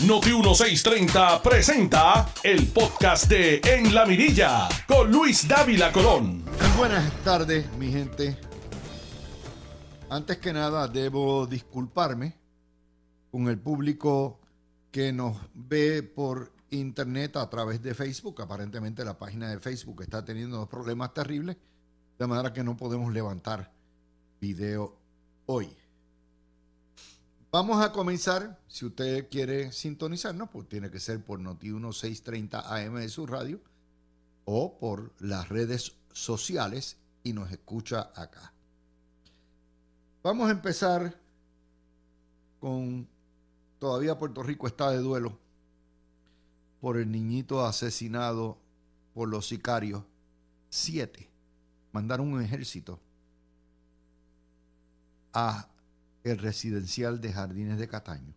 Noti 1630 presenta el podcast de En la Mirilla con Luis Dávila Colón. Buenas tardes, mi gente. Antes que nada, debo disculparme con el público que nos ve por internet a través de Facebook. Aparentemente la página de Facebook está teniendo problemas terribles, de manera que no podemos levantar video hoy. Vamos a comenzar. Si usted quiere sintonizarnos, pues tiene que ser por Noti 1630 AM de su radio o por las redes sociales y nos escucha acá. Vamos a empezar con todavía Puerto Rico está de duelo por el niñito asesinado por los sicarios. Siete mandaron un ejército a el residencial de Jardines de Cataño.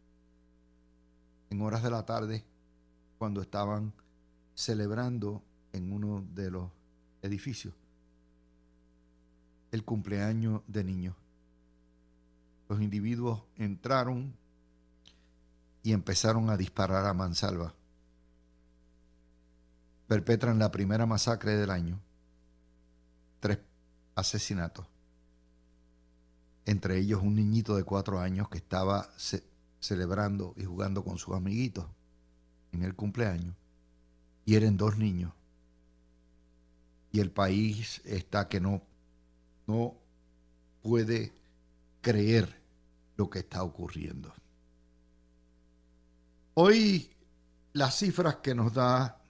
En horas de la tarde, cuando estaban celebrando en uno de los edificios el cumpleaños de niños. Los individuos entraron y empezaron a disparar a mansalva. Perpetran la primera masacre del año. Tres asesinatos entre ellos un niñito de cuatro años que estaba celebrando y jugando con sus amiguitos en el cumpleaños. Y eran dos niños. Y el país está que no, no puede creer lo que está ocurriendo. Hoy las cifras que nos da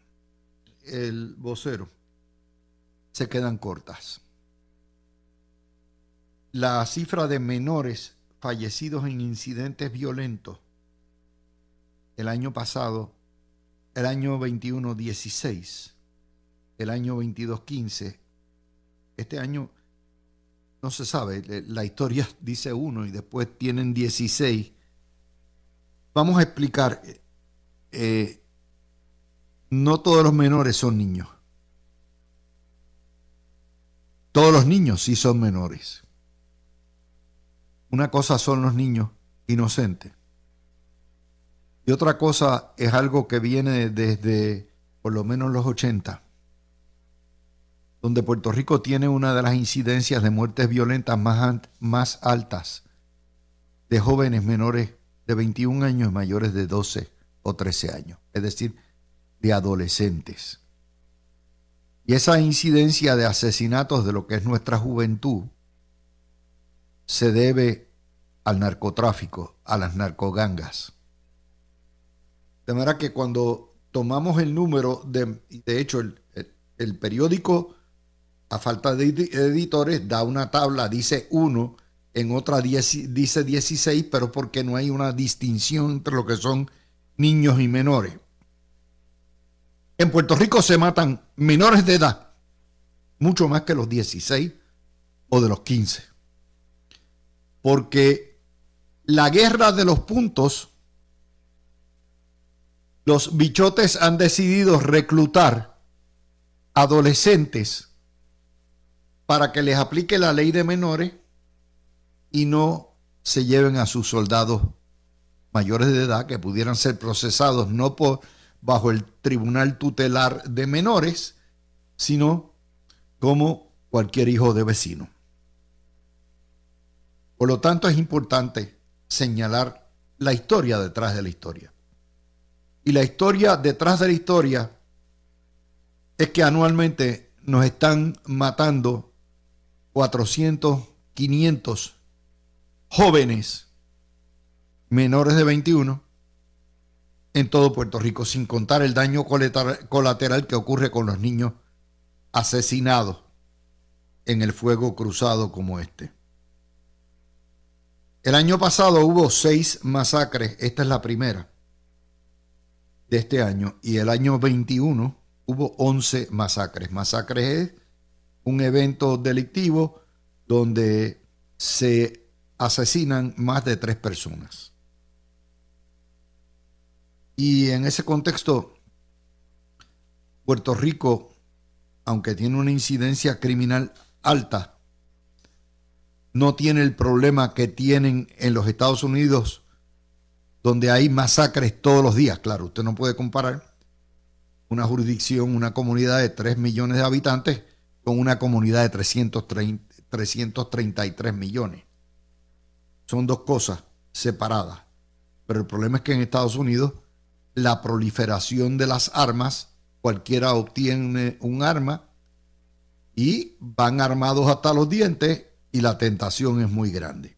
el vocero se quedan cortas la cifra de menores fallecidos en incidentes violentos el año pasado, el año 21, 16, el año 22, 15, este año no se sabe, la historia dice uno y después tienen 16. Vamos a explicar, eh, no todos los menores son niños. Todos los niños sí son menores. Una cosa son los niños inocentes. Y otra cosa es algo que viene desde por lo menos los 80, donde Puerto Rico tiene una de las incidencias de muertes violentas más, altas de jóvenes menores de 21 años y mayores de 12 o 13 años, es decir, de adolescentes. Y esa incidencia de asesinatos de lo que es nuestra juventud se debe al narcotráfico, a las narcogangas. De manera que cuando tomamos el número, de, de hecho el, periódico, a falta de editores, da una tabla, dice 1, en otra dice 16, pero porque no hay una distinción entre lo que son niños y menores. En Puerto Rico se matan menores de edad, mucho más que los 16 o de los 15 porque la guerra de los puntos, los bichotes han decidido reclutar adolescentes para que les aplique la ley de menores y no se lleven a sus soldados mayores de edad que pudieran ser procesados no por bajo el tribunal tutelar de menores, sino como cualquier hijo de vecino. Por lo tanto, es importante señalar la historia detrás de la historia. Y la historia detrás de la historia es que anualmente nos están matando 400, 500 jóvenes menores de 21 en todo Puerto Rico, sin contar el daño colateral que ocurre con los niños asesinados en el fuego cruzado como este. El año pasado hubo seis masacres, esta es la primera de este año, y el año 21 hubo 11 masacres. Masacres es un evento delictivo donde se asesinan más de tres personas. Y en ese contexto, Puerto Rico, aunque tiene una incidencia criminal alta, no tiene el problema que tienen en los Estados Unidos, donde hay masacres todos los días. Claro, usted no puede comparar una jurisdicción, una comunidad de 3 millones de habitantes con una comunidad de 330, 333 millones. Son dos cosas separadas. Pero el problema es que en Estados Unidos la proliferación de las armas, cualquiera obtiene un arma y van armados hasta los dientes y la tentación es muy grande.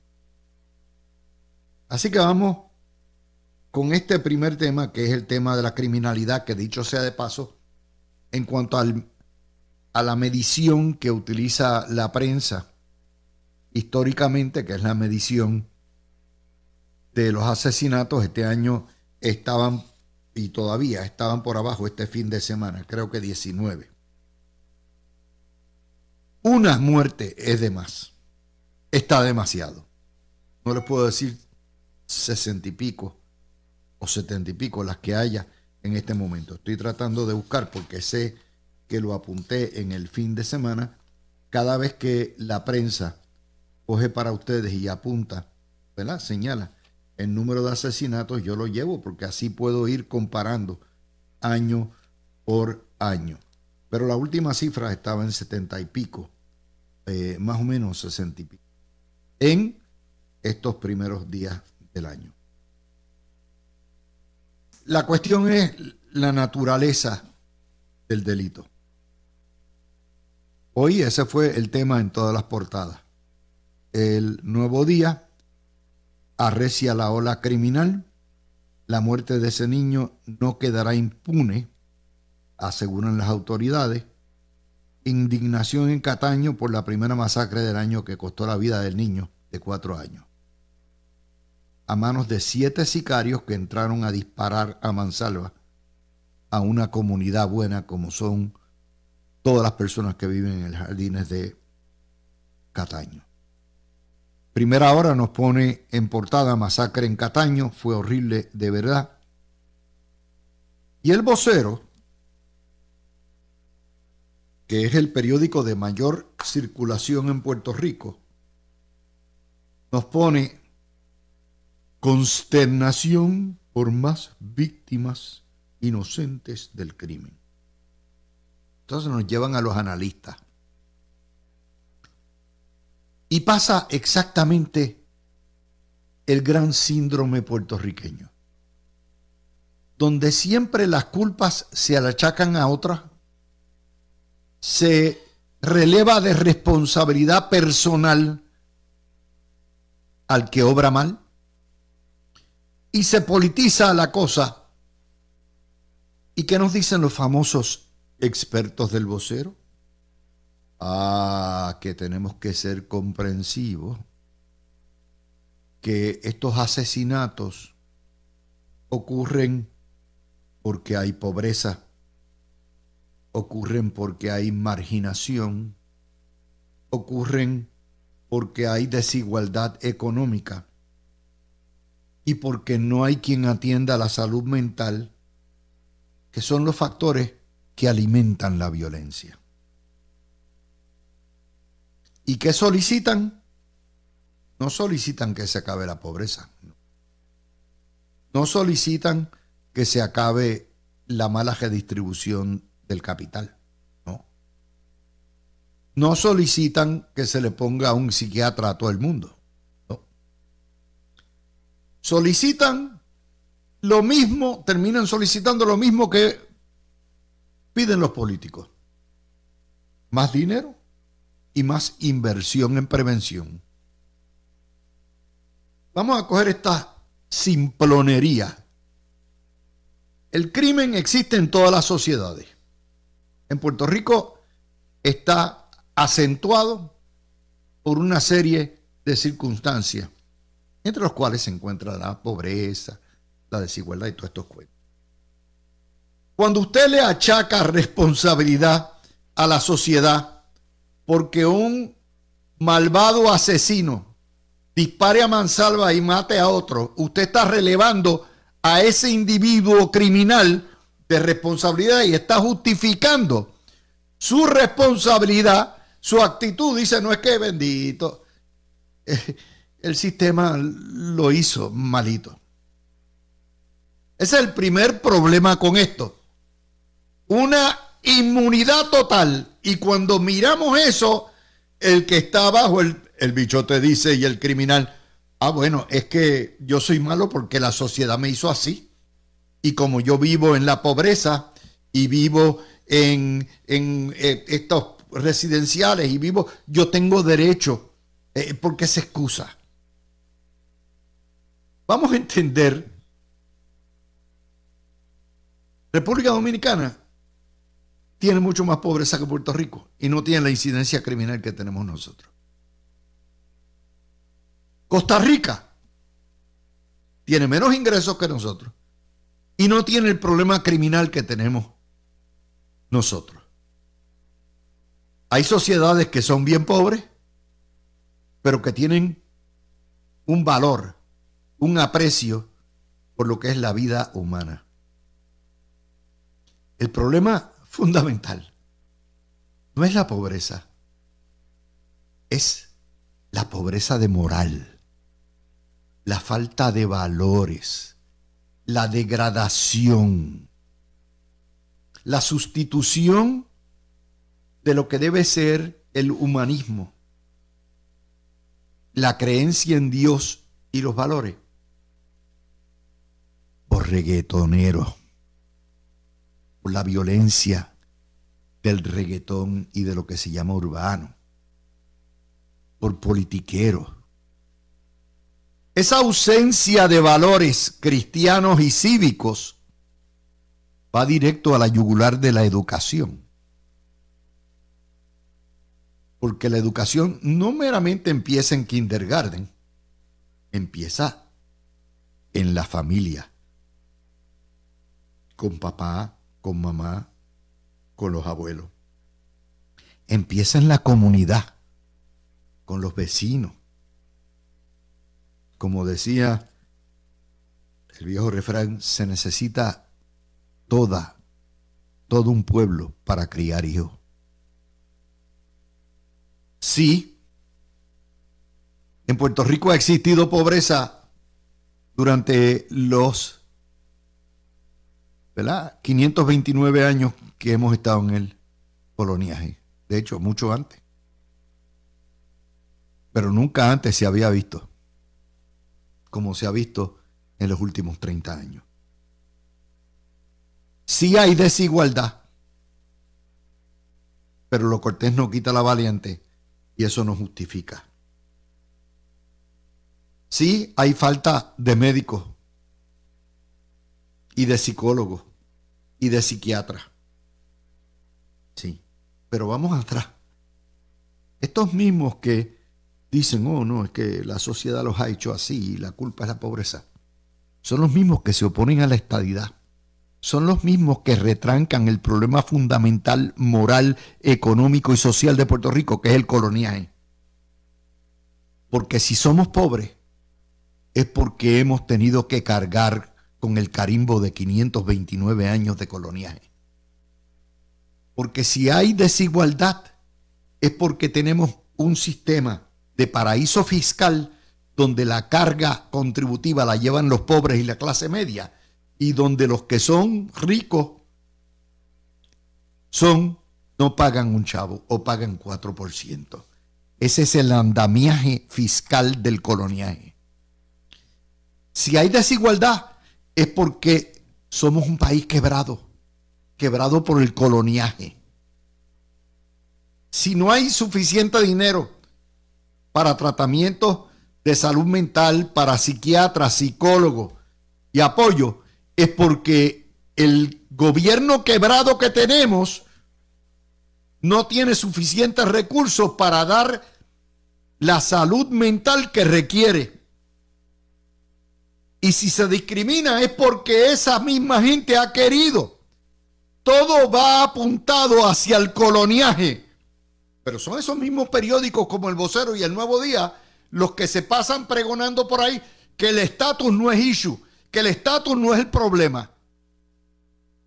Así que vamos con este primer tema, que es el tema de la criminalidad, que dicho sea de paso, en cuanto al, a la medición que utiliza la prensa históricamente, que es la medición de los asesinatos, este año estaban y todavía estaban por abajo este fin de semana, creo que 19. Una muerte es de más, está demasiado. No les puedo decir sesenta y pico o setenta y pico las que haya en este momento. Estoy tratando de buscar porque sé que lo apunté en el fin de semana. Cada vez que la prensa coge para ustedes y apunta, ¿verdad? Señala el número de asesinatos, yo lo llevo porque así puedo ir comparando año por año. Pero la última cifra estaba en setenta y pico, eh, más o menos sesenta y pico, en estos primeros días del año. La cuestión es la naturaleza del delito. Hoy ese fue el tema en todas las portadas. El nuevo día arrecia la ola criminal. La muerte de ese niño no quedará impune, aseguran las autoridades. Indignación en Cataño por la primera masacre del año que costó la vida del niño de cuatro años a manos de siete sicarios que entraron a disparar a mansalva a una comunidad buena como son todas las personas que viven en los jardines de Cataño. Primera hora nos pone en portada masacre en Cataño, fue horrible de verdad. Y el vocero, que es el periódico de mayor circulación en Puerto Rico, nos pone consternación por más víctimas inocentes del crimen. Entonces nos llevan a los analistas. Y pasa exactamente el gran síndrome puertorriqueño, donde siempre las culpas se achacan a otras, se releva de responsabilidad personal al que obra mal, y se politiza la cosa. ¿Y qué nos dicen los famosos expertos del vocero? Ah, que tenemos que ser comprensivos, que estos asesinatos ocurren porque hay pobreza, ocurren porque hay marginación, ocurren porque hay desigualdad económica y porque no hay quien atienda la salud mental, que son los factores que alimentan la violencia. ¿Y qué solicitan? No solicitan que se acabe la pobreza. No solicitan que se acabe la mala redistribución del capital. No. No solicitan que se le ponga un psiquiatra a todo el mundo solicitan lo mismo, terminan solicitando lo mismo que piden los políticos. Más dinero y más inversión en prevención. Vamos a coger esta simplonería. El crimen existe en todas las sociedades. En Puerto Rico está acentuado por una serie de circunstancias entre los cuales se encuentra la pobreza, la desigualdad y todos estos cuentos. Cuando usted le achaca responsabilidad a la sociedad porque un malvado asesino dispare a mansalva y mate a otro, usted está relevando a ese individuo criminal de responsabilidad y está justificando su responsabilidad, su actitud. Dice, no es que bendito el sistema lo hizo malito. Ese es el primer problema con esto. Una inmunidad total. Y cuando miramos eso, el que está abajo, el, el bicho te dice y el criminal, ah, bueno, es que yo soy malo porque la sociedad me hizo así. Y como yo vivo en la pobreza y vivo en, en eh, estos residenciales y vivo, yo tengo derecho, eh, porque se excusa. Vamos a entender, República Dominicana tiene mucho más pobreza que Puerto Rico y no tiene la incidencia criminal que tenemos nosotros. Costa Rica tiene menos ingresos que nosotros y no tiene el problema criminal que tenemos nosotros. Hay sociedades que son bien pobres, pero que tienen un valor, un aprecio por lo que es la vida humana. El problema fundamental no es la pobreza, es la pobreza de moral, la falta de valores, la degradación, la sustitución de lo que debe ser el humanismo, la creencia en Dios y los valores, por reggaetonero, por la violencia del reggaetón y de lo que se llama urbano, por politiquero. Esa ausencia de valores cristianos y cívicos va directo a la yugular de la educación porque la educación no meramente empieza en kindergarten, empieza en la familia, con papá, con mamá, con los abuelos. Empieza en la comunidad, con los vecinos. Como decía el viejo refrán, se necesita toda, todo un pueblo para criar hijos. Sí, en Puerto Rico ha existido pobreza durante los ¿verdad? 529 años que hemos estado en el coloniaje. De hecho, mucho antes. Pero nunca antes se había visto como se ha visto en los últimos 30 años. Sí hay desigualdad, pero lo cortés no quita la valiente y eso no justifica. Sí, hay falta de médicos y de psicólogos y de psiquiatras. Sí, pero vamos atrás. Estos mismos que dicen, oh no, es que la sociedad los ha hecho así y la culpa es la pobreza, son los mismos que se oponen a la estadidad son los mismos que retrancan el problema fundamental, moral, económico y social de Puerto Rico, que es el coloniaje. Porque si somos pobres, es porque hemos tenido que cargar con el carimbo de 529 años de coloniaje. Porque si hay desigualdad, es porque tenemos un sistema de paraíso fiscal donde la carga contributiva la llevan los pobres y la clase media y donde los que son ricos son, no pagan un chavo o pagan 4%. Ese es el andamiaje fiscal del coloniaje. Si hay desigualdad es porque somos un país quebrado, quebrado por el coloniaje. Si no hay suficiente dinero para tratamientos de salud mental, para psiquiatras, psicólogos y apoyo, es porque el gobierno quebrado que tenemos no tiene suficientes recursos para dar la salud mental que requiere. Y si se discrimina es porque esa misma gente ha querido. Todo va apuntado hacia el coloniaje. Pero son esos mismos periódicos como El Vocero y El Nuevo Día los que se pasan pregonando por ahí que el estatus no es issue que el estatus no es el problema.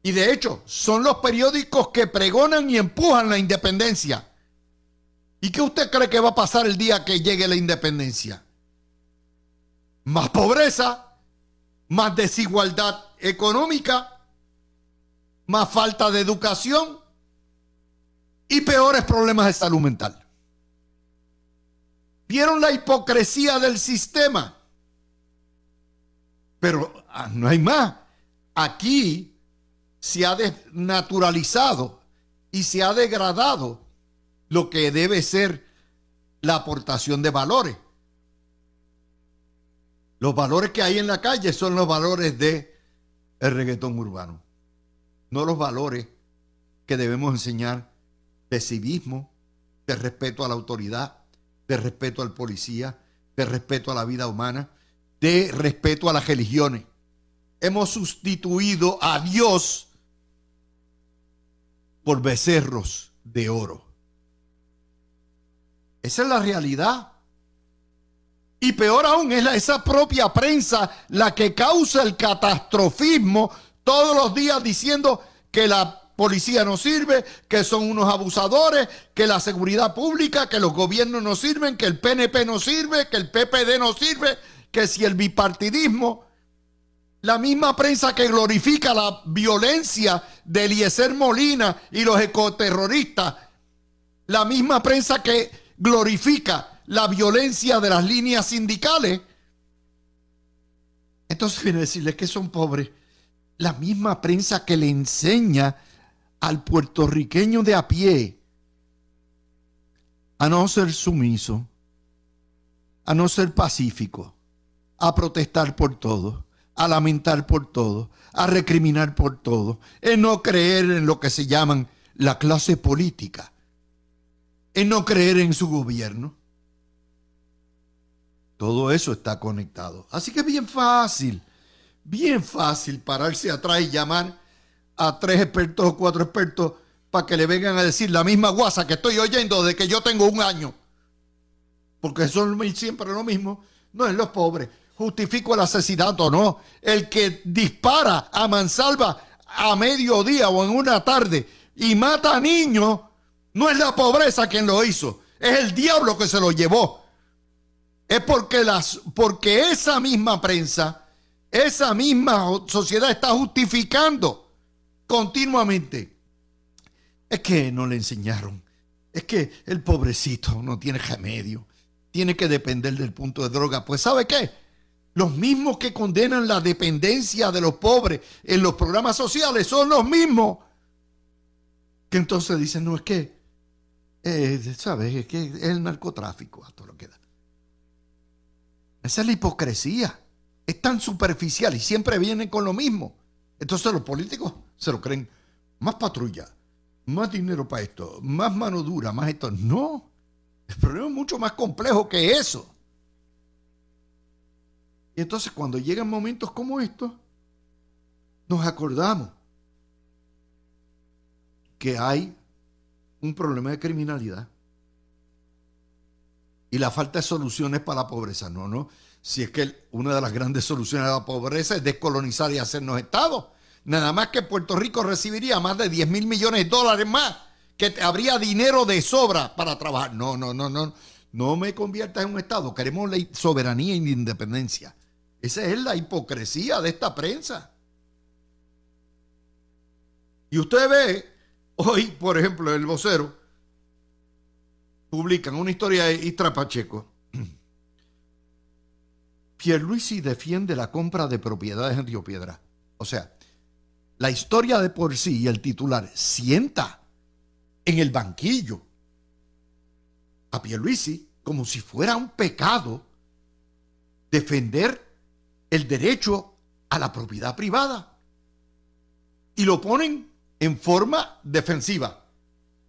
Y de hecho, son los periódicos que pregonan y empujan la independencia. ¿Y qué usted cree que va a pasar el día que llegue la independencia? Más pobreza, más desigualdad económica, más falta de educación y peores problemas de salud mental. Vieron la hipocresía del sistema. Pero ah, no hay más. Aquí se ha desnaturalizado y se ha degradado lo que debe ser la aportación de valores. Los valores que hay en la calle son los valores de el reggaetón urbano, no los valores que debemos enseñar de civismo, de respeto a la autoridad, de respeto al policía, de respeto a la vida humana, de respeto a las religiones. Hemos sustituido a Dios por becerros de oro. Esa es la realidad. Y peor aún es esa propia prensa la que causa el catastrofismo todos los días diciendo que la policía no sirve, que son unos abusadores, que la seguridad pública, que los gobiernos no sirven, que el PNP no sirve, que el PPD no sirve, que si el bipartidismo, la misma prensa que glorifica la violencia de Eliezer Molina y los ecoterroristas, la misma prensa que glorifica la violencia de las líneas sindicales. Entonces viene a decirles que son pobres. La misma prensa que le enseña al puertorriqueño de a pie a no ser sumiso, a no ser pacífico, a protestar por todo, a lamentar por todo, a recriminar por todo, en no creer en lo que se llaman la clase política, en no creer en su gobierno. Todo eso está conectado. Así que es bien fácil, bien fácil pararse atrás y llamar a tres expertos o cuatro expertos para que le vengan a decir la misma guasa que estoy oyendo de que yo tengo un año. Porque son siempre lo mismo. No es los pobres. Justifico el asesinato, no. El que dispara a mansalva a mediodía o en una tarde y mata a niños, no es la pobreza quien lo hizo. Es el diablo que se lo llevó es porque, las, porque esa misma prensa, esa misma sociedad está justificando continuamente. Es que no le enseñaron. Es que el pobrecito no tiene remedio. Tiene que depender del punto de droga. Pues ¿sabe qué? Los mismos que condenan la dependencia de los pobres en los programas sociales son los mismos que entonces dicen, no, es que, eh, ¿sabes? Es que es el narcotráfico, a todo lo que da. Esa es la hipocresía. Es tan superficial y siempre vienen con lo mismo. Entonces los políticos se lo creen. Más patrulla, más dinero para esto, más mano dura, más esto. No. El problema es mucho más complejo que eso. Y entonces cuando llegan momentos como estos, nos acordamos que hay un problema de criminalidad y la falta de soluciones para la pobreza. No, no. Si es que una de las grandes soluciones a la pobreza es descolonizar y hacernos estados. Nada más que Puerto Rico recibiría más de 10 mil millones de dólares más, que habría dinero de sobra para trabajar. No, no, no, no. No me conviertas en un estado. Queremos la soberanía e independencia. Esa es la hipocresía de esta prensa. Y usted ve hoy, por ejemplo, el vocero publican una historia de Istra Pacheco. Pierluisi defiende la compra de propiedades en Río Piedra. O sea, la historia de por sí y el titular sienta en el banquillo a Pierluisi como si fuera un pecado defender el derecho a la propiedad privada. Y lo ponen en forma defensiva.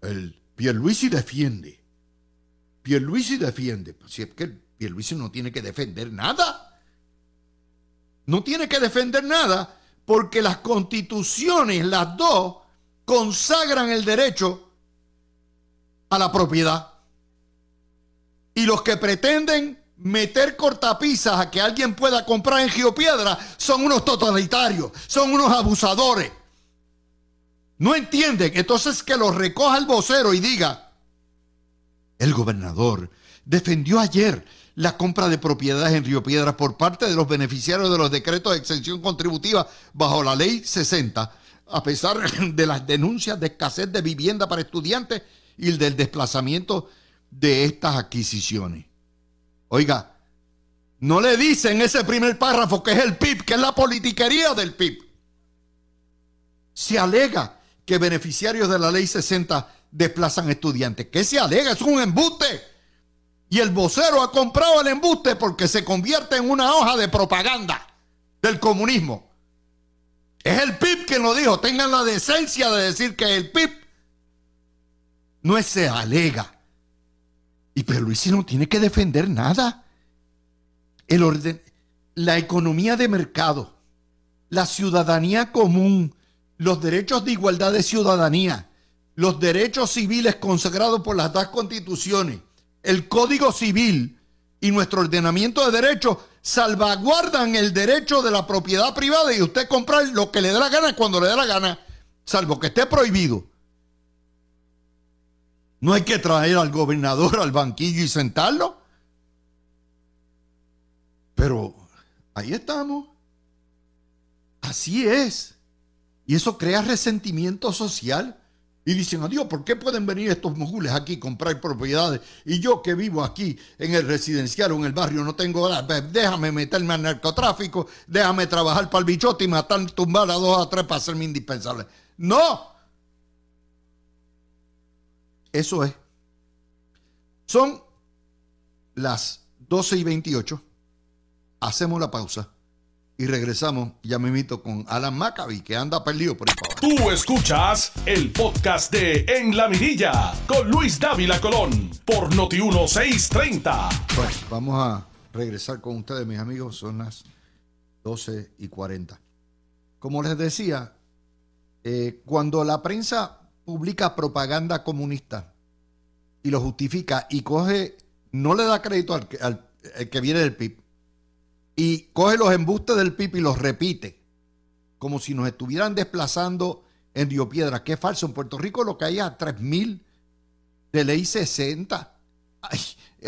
El Pierluisi defiende Pierluisi defiende. Pues si es que Pierluisi no tiene que defender nada. No tiene que defender nada porque las constituciones, las dos, consagran el derecho a la propiedad. Y los que pretenden meter cortapisas a que alguien pueda comprar en Geopiedra son unos totalitarios, son unos abusadores. No entienden. Entonces que los recoja el vocero y diga, el gobernador defendió ayer la compra de propiedades en Río Piedras por parte de los beneficiarios de los decretos de exención contributiva bajo la ley 60, a pesar de las denuncias de escasez de vivienda para estudiantes y del desplazamiento de estas adquisiciones. Oiga, no le dicen ese primer párrafo que es el PIB, que es la politiquería del PIB. Se alega que beneficiarios de la ley 60 desplazan estudiantes. ¿Qué se alega? Es un embuste. Y el vocero ha comprado el embuste porque se convierte en una hoja de propaganda del comunismo. Es el PIB quien lo dijo. Tengan la decencia de decir que el PIB no es se alega. Y Luis no tiene que defender nada. El orden, la economía de mercado, la ciudadanía común, los derechos de igualdad de ciudadanía, los derechos civiles consagrados por las dos constituciones, el Código Civil y nuestro ordenamiento de derechos salvaguardan el derecho de la propiedad privada y usted comprar lo que le dé la gana cuando le dé la gana, salvo que esté prohibido. No hay que traer al gobernador al banquillo y sentarlo. Pero ahí estamos. Así es. Y eso crea resentimiento social. Y dicen, adiós, ¿por qué pueden venir estos mogules aquí a comprar propiedades? Y yo que vivo aquí en el residencial o en el barrio no tengo nada. Déjame meterme al narcotráfico, déjame trabajar para el bichote y matar, tumbar a dos a tres para hacerme indispensable. No. Eso es. Son las 12 y 28. Hacemos la pausa y regresamos ya me invito con Alan Maccabi que anda perdido por el Tú escuchas el podcast de En la Mirilla con Luis Dávila Colón por Noti 1630. Bueno, vamos a regresar con ustedes mis amigos, son las 12 y 40. Como les decía, eh, cuando la prensa publica propaganda comunista y lo justifica y coge, no le da crédito al, al que viene del PIB, y coge los embustes del PIB y los repite, como si nos estuvieran desplazando en Río Piedra, es falso. En Puerto Rico lo que hay es 3.000 de ley 60.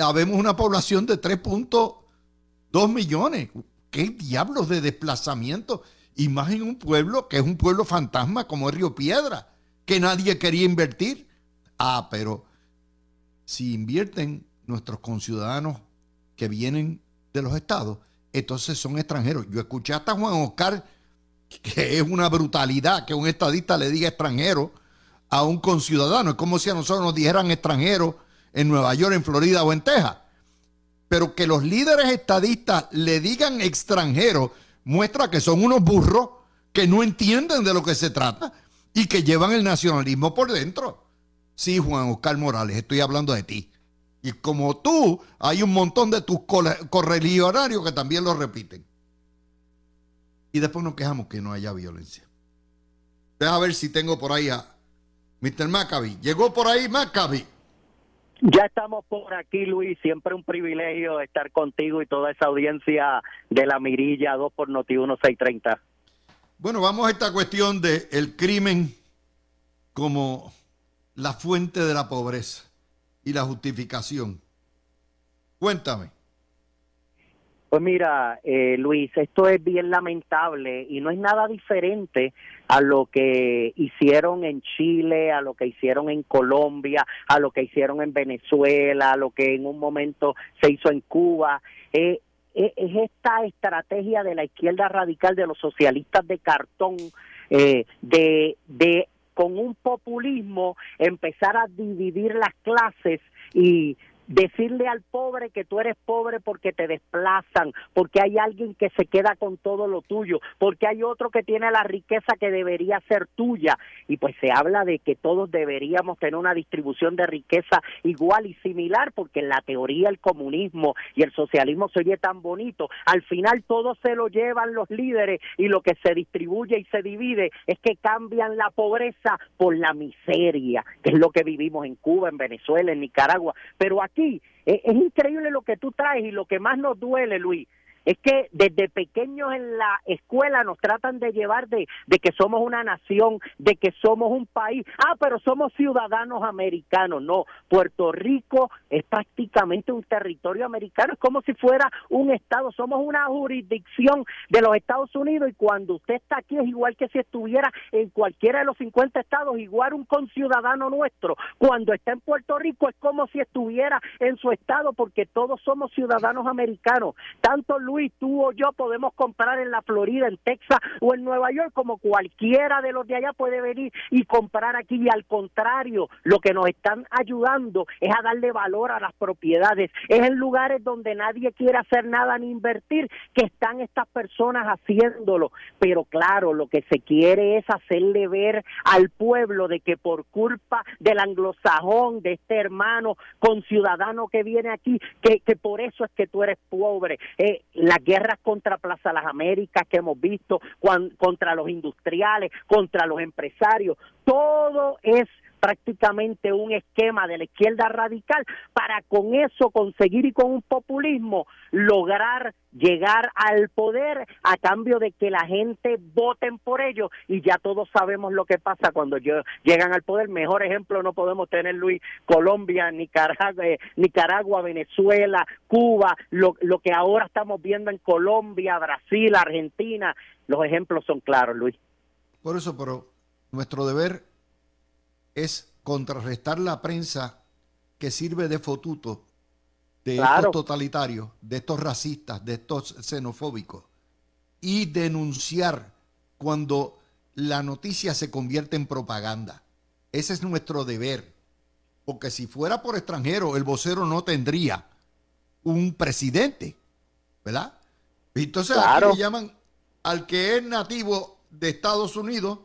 habemos una población de 3.2 millones. ¿Qué diablos de desplazamiento? Y más en un pueblo que es un pueblo fantasma como es Río Piedra, que nadie quería invertir. Ah, pero si invierten nuestros conciudadanos que vienen de los estados, entonces son extranjeros. Yo escuché hasta Juan Oscar, que es una brutalidad que un estadista le diga extranjero a un conciudadano. Es como si a nosotros nos dijeran extranjero en Nueva York, en Florida o en Texas. Pero que los líderes estadistas le digan extranjero muestra que son unos burros que no entienden de lo que se trata y que llevan el nacionalismo por dentro. Sí, Juan Oscar Morales, estoy hablando de ti. Y como tú, hay un montón de tus correligionarios que también lo repiten. Y después nos quejamos que no haya violencia. Deja ver si tengo por ahí a Mr. Maccabi. ¿Llegó por ahí Maccabi? Ya estamos por aquí, Luis. Siempre un privilegio estar contigo y toda esa audiencia de la Mirilla 2 por Noti 1630. Bueno, vamos a esta cuestión del el crimen como la fuente de la pobreza y la justificación. Cuéntame. Pues mira, eh, Luis, esto es bien lamentable y no es nada diferente a lo que hicieron en Chile, a lo que hicieron en Colombia, a lo que hicieron en Venezuela, a lo que en un momento se hizo en Cuba. Eh, eh, es esta estrategia de la izquierda radical, de los socialistas de cartón, de, de con un populismo empezar a dividir las clases y decirle al pobre que tú eres pobre porque te desplazan, porque hay alguien que se queda con todo lo tuyo, porque hay otro que tiene la riqueza que debería ser tuya. Y pues se habla de que todos deberíamos tener una distribución de riqueza igual y similar, porque en la teoría el comunismo y el socialismo se oye tan bonito. Al final todo se lo llevan los líderes y lo que se distribuye y se divide es que cambian la pobreza por la miseria, que es lo que vivimos en Cuba, en Venezuela, en Nicaragua. Pero es, increíble lo que tú traes y lo que más nos duele, Luis, Es que desde pequeños en la escuela nos tratan de llevar de, que somos una nación, de que somos un país. Ah, pero somos ciudadanos americanos. No, Puerto Rico es prácticamente un territorio americano. Es como si fuera un estado. Somos una jurisdicción de los Estados Unidos y cuando usted está aquí es igual que si estuviera en cualquiera de los 50 estados, igual un conciudadano nuestro. Cuando está en Puerto Rico es como si estuviera en su estado porque todos somos ciudadanos americanos. Tanto tú o yo podemos comprar en la Florida, en Texas o en Nueva York como cualquiera de los de allá puede venir y comprar aquí y al contrario, lo que nos están ayudando es a darle valor a las propiedades. Es en lugares donde nadie quiere hacer nada ni invertir que están estas personas haciéndolo. Pero claro, lo que se quiere es hacerle ver al pueblo de que por culpa del anglosajón, de este hermano con ciudadano que viene aquí, que, que por eso es que tú eres pobre. Eh, las guerras contra Plaza Las Américas que hemos visto, contra los industriales, contra los empresarios, todo es prácticamente un esquema de la izquierda radical para con eso conseguir y con un populismo lograr llegar al poder a cambio de que la gente voten por ellos y ya todos sabemos lo que pasa cuando llegan al poder. Mejor ejemplo no podemos tener Luis Colombia, Nicaragua, eh, Nicaragua Venezuela, Cuba, lo, lo que ahora estamos viendo en Colombia, Brasil, Argentina. Los ejemplos son claros, Luis. Por eso, pero nuestro deber es contrarrestar la prensa que sirve de fotuto de estos totalitarios, de estos racistas, de estos xenofóbicos, y denunciar cuando la noticia se convierte en propaganda. Ese es nuestro deber, porque si fuera por extranjero, el vocero no tendría un presidente, ¿verdad? Entonces aquí le llaman al que es nativo de Estados Unidos,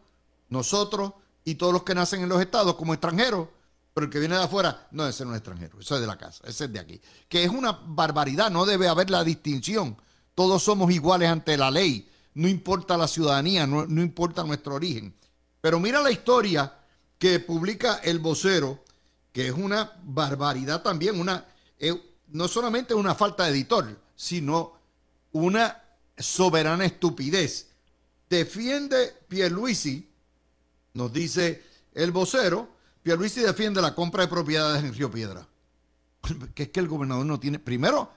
nosotros y todos los que nacen en los estados como extranjeros, pero el que viene de afuera, no, ese no es extranjero, eso es de la casa, ese es de aquí. Que es una barbaridad, no debe haber la distinción. Todos somos iguales ante la ley, no importa la ciudadanía, no, importa nuestro origen. Pero mira la historia que publica el vocero, que es una barbaridad también, una, eh, no solamente una falta de editor, sino una soberana estupidez. Defiende Pierluisi nos dice el vocero, Pierluisi defiende la compra de propiedades en Río Piedra. Que es que el gobernador no tiene, primero,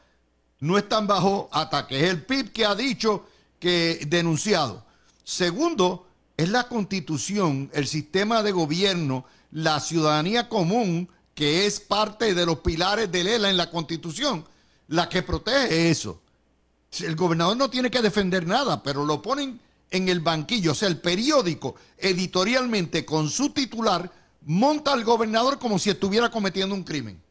no están bajo ataque, es el PIB que ha dicho que denunciado. Segundo, es la constitución, el sistema de gobierno, la ciudadanía común, que es parte de los pilares del ELA en la constitución, la que protege eso. El gobernador no tiene que defender nada, pero lo ponen en el banquillo, o sea, el periódico editorialmente con su titular monta al gobernador como si estuviera cometiendo un crimen.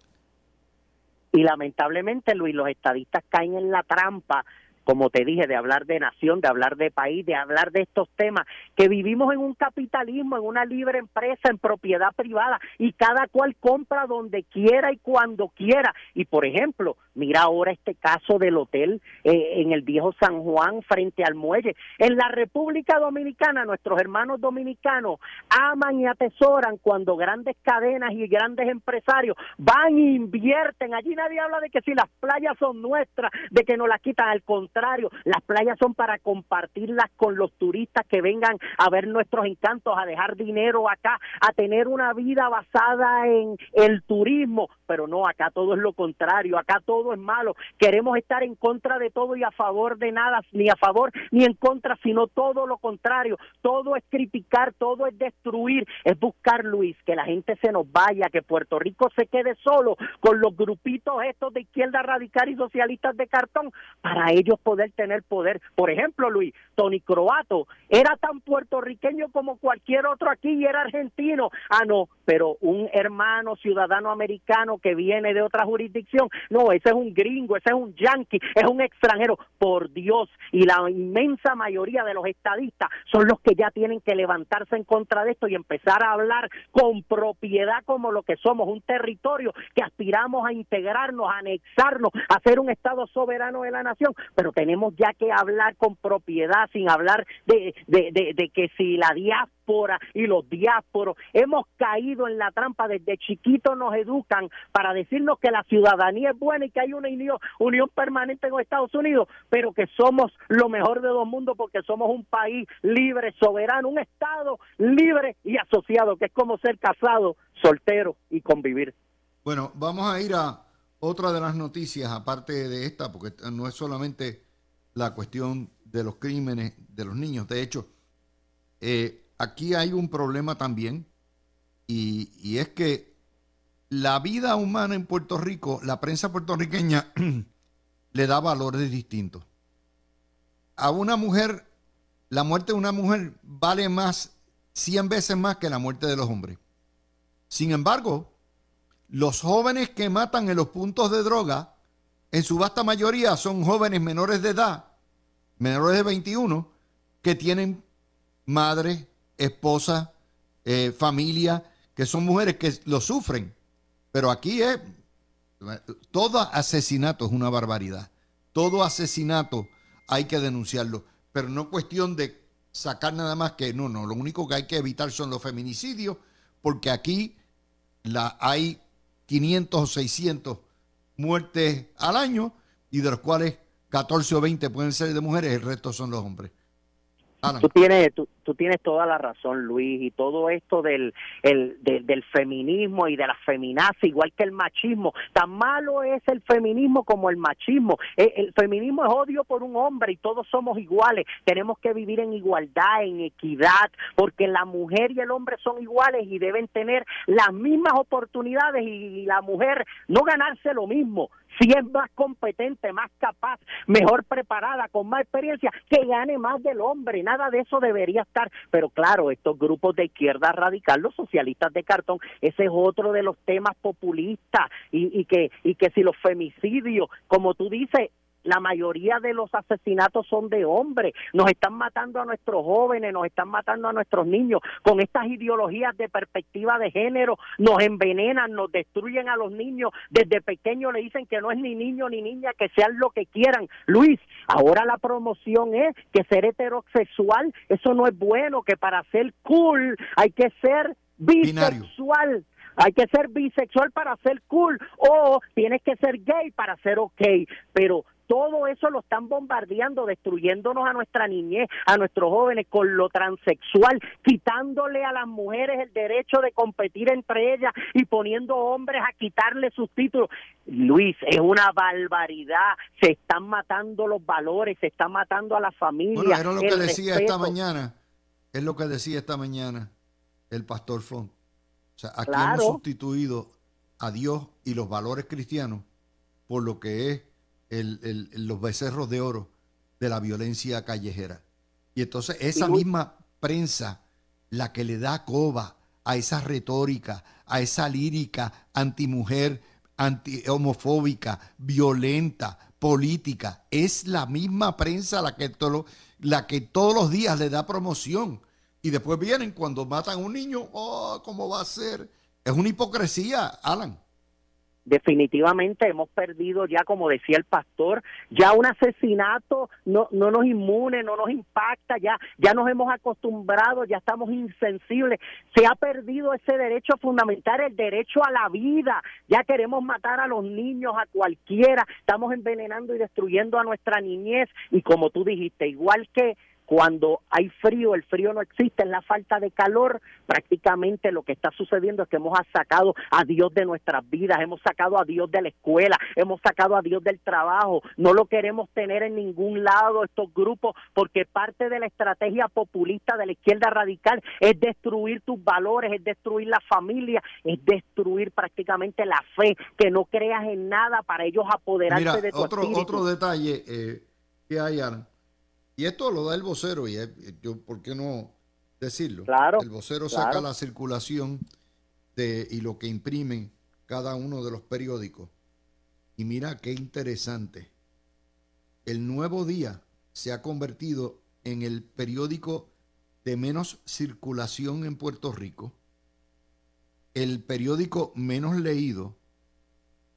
Y lamentablemente, Luis, los estadistas caen en la trampa como te dije, de hablar de nación, de hablar de país, de hablar de estos temas, que vivimos en un capitalismo, en una libre empresa, en propiedad privada, y cada cual compra donde quiera y cuando quiera. Y por ejemplo, mira ahora este caso del hotel eh, en el viejo San Juan frente al muelle. En la República Dominicana, nuestros hermanos dominicanos aman y atesoran cuando grandes cadenas y grandes empresarios van e invierten. Allí nadie habla de que si las playas son nuestras, de que nos las quitan al contrario contrario, las playas son para compartirlas con los turistas que vengan a ver nuestros encantos, a dejar dinero acá, a tener una vida basada en el turismo, pero no, acá todo es lo contrario, acá todo es malo, queremos estar en contra de todo y a favor de nada, ni a favor ni en contra, sino todo lo contrario, todo es criticar, todo es destruir, es buscar, Luis, que la gente se nos vaya, que Puerto Rico se quede solo con los grupitos estos de izquierda radical y socialistas de cartón, para ellos poder tener poder. Por ejemplo, Luis, Tony Croato era tan puertorriqueño como cualquier otro aquí y era argentino. Ah, no, pero un hermano ciudadano americano que viene de otra jurisdicción, no, ese es un gringo, ese es un yankee, es un extranjero, por Dios. Y la inmensa mayoría de los estadistas son los que ya tienen que levantarse en contra de esto y empezar a hablar con propiedad como lo que somos, un territorio que aspiramos a integrarnos, a anexarnos, a ser un Estado soberano de la nación, pero tenemos ya que hablar con propiedad, sin hablar de, de, de, que si la diáspora y los diásporos hemos caído en la trampa desde chiquitos nos educan para decirnos que la ciudadanía es buena y que hay una unión, unión permanente con Estados Unidos, pero que somos lo mejor de dos mundos porque somos un país libre, soberano, un Estado libre y asociado, que es como ser casado, soltero y convivir. Bueno, vamos a ir a otra de las noticias, aparte de esta, porque no es solamente la cuestión de los crímenes de los niños. De hecho, eh, aquí hay un problema también, y, y es que la vida humana en Puerto Rico, la prensa puertorriqueña le da valores distintos. A una mujer, la muerte de una mujer vale más, 100 veces más que la muerte de los hombres. Sin embargo, los jóvenes que matan en los puntos de droga, en su vasta mayoría son jóvenes menores de edad, menores de 21, que tienen madre, esposa, eh, familia, que son mujeres que lo sufren. Pero aquí es, todo asesinato es una barbaridad. Todo asesinato hay que denunciarlo, pero no cuestión de sacar nada más que, no, no, lo único que hay que evitar son los feminicidios, porque aquí la, hay 500 o 600 muertes al año y de los cuales 14 o 20 pueden ser de mujeres, el resto son los hombres. Tú tienes, tú, tienes toda la razón, Luis, y todo esto del, el, del feminismo y de la feminaza, igual que el machismo. Tan malo es el feminismo como el machismo. Eh, el, feminismo es odio por un hombre y todos somos iguales. Tenemos que vivir en igualdad, en equidad, porque la mujer y el hombre son iguales y deben tener las mismas oportunidades y la mujer no ganarse lo mismo si es más competente, más capaz, mejor preparada, con más experiencia, que gane más del hombre. Nada de eso debería estar. Pero claro, estos grupos de izquierda radical, los socialistas de cartón, ese es otro de los temas populistas y, y que y que si los femicidios, como tú dices, la mayoría de los asesinatos son de hombres. Nos están matando a nuestros jóvenes, nos están matando a nuestros niños. Con estas ideologías de perspectiva de género, nos envenenan, nos destruyen a los niños. Desde pequeños le dicen que no es ni niño ni niña, que sean lo que quieran. Luis, ahora la promoción es que ser heterosexual, eso no es bueno, que para ser cool hay que ser bisexual. Hay que ser bisexual para ser cool o tienes que ser gay para ser ok. Pero todo eso lo están bombardeando, destruyéndonos a nuestra niñez, a nuestros jóvenes con lo transexual, quitándole a las mujeres el derecho de competir entre ellas y poniendo hombres a quitarle sus títulos. Luis, es una barbaridad, se están matando los valores, se está matando a la familia. Bueno, era lo que decía esta mañana, es lo que decía esta mañana el pastor Font. O sea, aquí hemos sustituido a Dios y los valores cristianos por lo que es los becerros de oro de la violencia callejera. Y entonces esa misma prensa, la que le da coba a esa retórica, a esa lírica antimujer, anti homofóbica, violenta, política, es la misma prensa la que, la que todos los días le da promoción. Y después vienen cuando matan a un niño, oh, ¿cómo va a ser? Es una hipocresía, Alan definitivamente hemos perdido ya, como decía el pastor, ya un asesinato no, no nos inmune, no nos impacta, ya, ya nos hemos acostumbrado, ya estamos insensibles, se ha perdido ese derecho fundamental, el derecho a la vida, ya queremos matar a los niños, a cualquiera, estamos envenenando y destruyendo a nuestra niñez. Y como tú dijiste, igual que cuando hay frío, el frío no existe, es la falta de calor. Prácticamente lo que está sucediendo es que hemos sacado a Dios de nuestras vidas, hemos sacado a Dios de la escuela, hemos sacado a Dios del trabajo. No lo queremos tener en ningún lado estos grupos porque parte de la estrategia populista de la izquierda radical es destruir tus valores, es destruir la familia, es destruir prácticamente la fe, que no creas en nada para ellos apoderarse de tu otro, Otro detalle eh, que hay, y esto lo da el vocero, y yo, ¿por qué no decirlo? Claro. El vocero saca la circulación de, y lo que imprimen cada uno de los periódicos. Y mira qué interesante. El Nuevo Día se ha convertido en el periódico de menos circulación en Puerto Rico, el periódico menos leído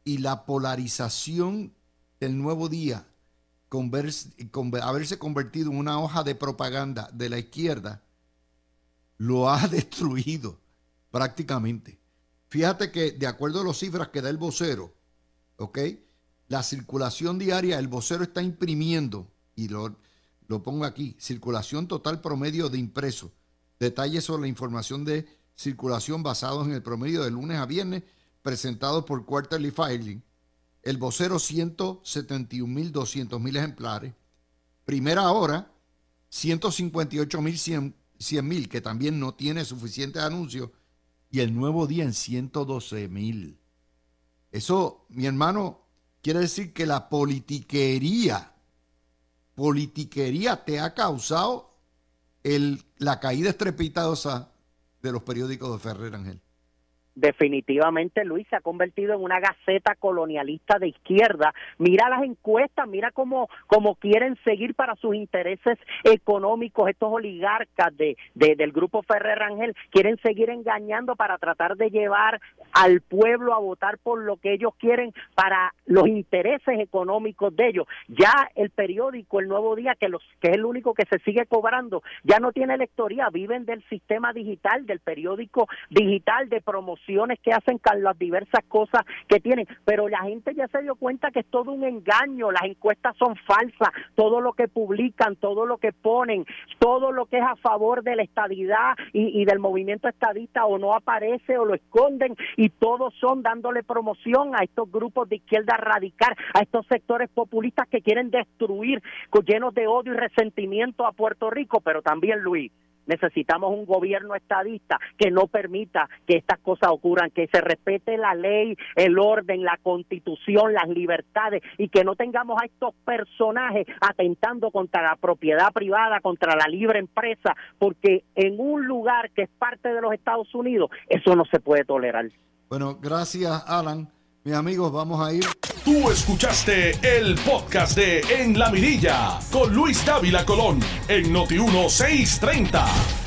y la polarización del Nuevo Día haberse convertido en una hoja de propaganda de la izquierda, lo ha destruido prácticamente. Fíjate que de acuerdo a las cifras que da el vocero, ¿ok? La circulación diaria, el vocero está imprimiendo, y lo, lo pongo aquí, circulación total promedio de impreso. Detalles sobre la información de circulación basados en el promedio de lunes a viernes presentado por Quarterly Filing. El vocero 171.200.000 mil ejemplares. Primera hora 158.100 mil, que también no tiene suficientes anuncios. Y el nuevo día en 112.000. Eso, mi hermano, quiere decir que la politiquería, politiquería te ha causado la caída estrepitosa de los periódicos de Ferrer Ángel definitivamente Luis se ha convertido en una gaceta colonialista de izquierda. Mira las encuestas, mira cómo, cómo quieren seguir para sus intereses económicos estos oligarcas de, del grupo Ferrer Ángel, quieren seguir engañando para tratar de llevar al pueblo a votar por lo que ellos quieren para los intereses económicos de ellos. Ya el periódico El Nuevo Día, que, los, que es el único que se sigue cobrando, ya no tiene lectoría, viven del sistema digital, del periódico digital de promoción que hacen con las diversas cosas que tienen, pero la gente ya se dio cuenta que es todo un engaño, las encuestas son falsas, todo lo que publican, todo lo que ponen, todo lo que es a favor de la estadidad y, y del movimiento estadista o no aparece o lo esconden y todos son dándole promoción a estos grupos de izquierda radical, a estos sectores populistas que quieren destruir, llenos de odio y resentimiento a Puerto Rico, pero también Luis Necesitamos un gobierno estadista que no permita que estas cosas ocurran, que se respete la ley, el orden, la constitución, las libertades y que no tengamos a estos personajes atentando contra la propiedad privada, contra la libre empresa, porque en un lugar que es parte de los Estados Unidos, eso no se puede tolerar. Bueno, gracias Alan. Mis amigos, vamos a ir. Tú escuchaste el podcast de En la Mirilla con Luis Dávila Colón en Noti 1630.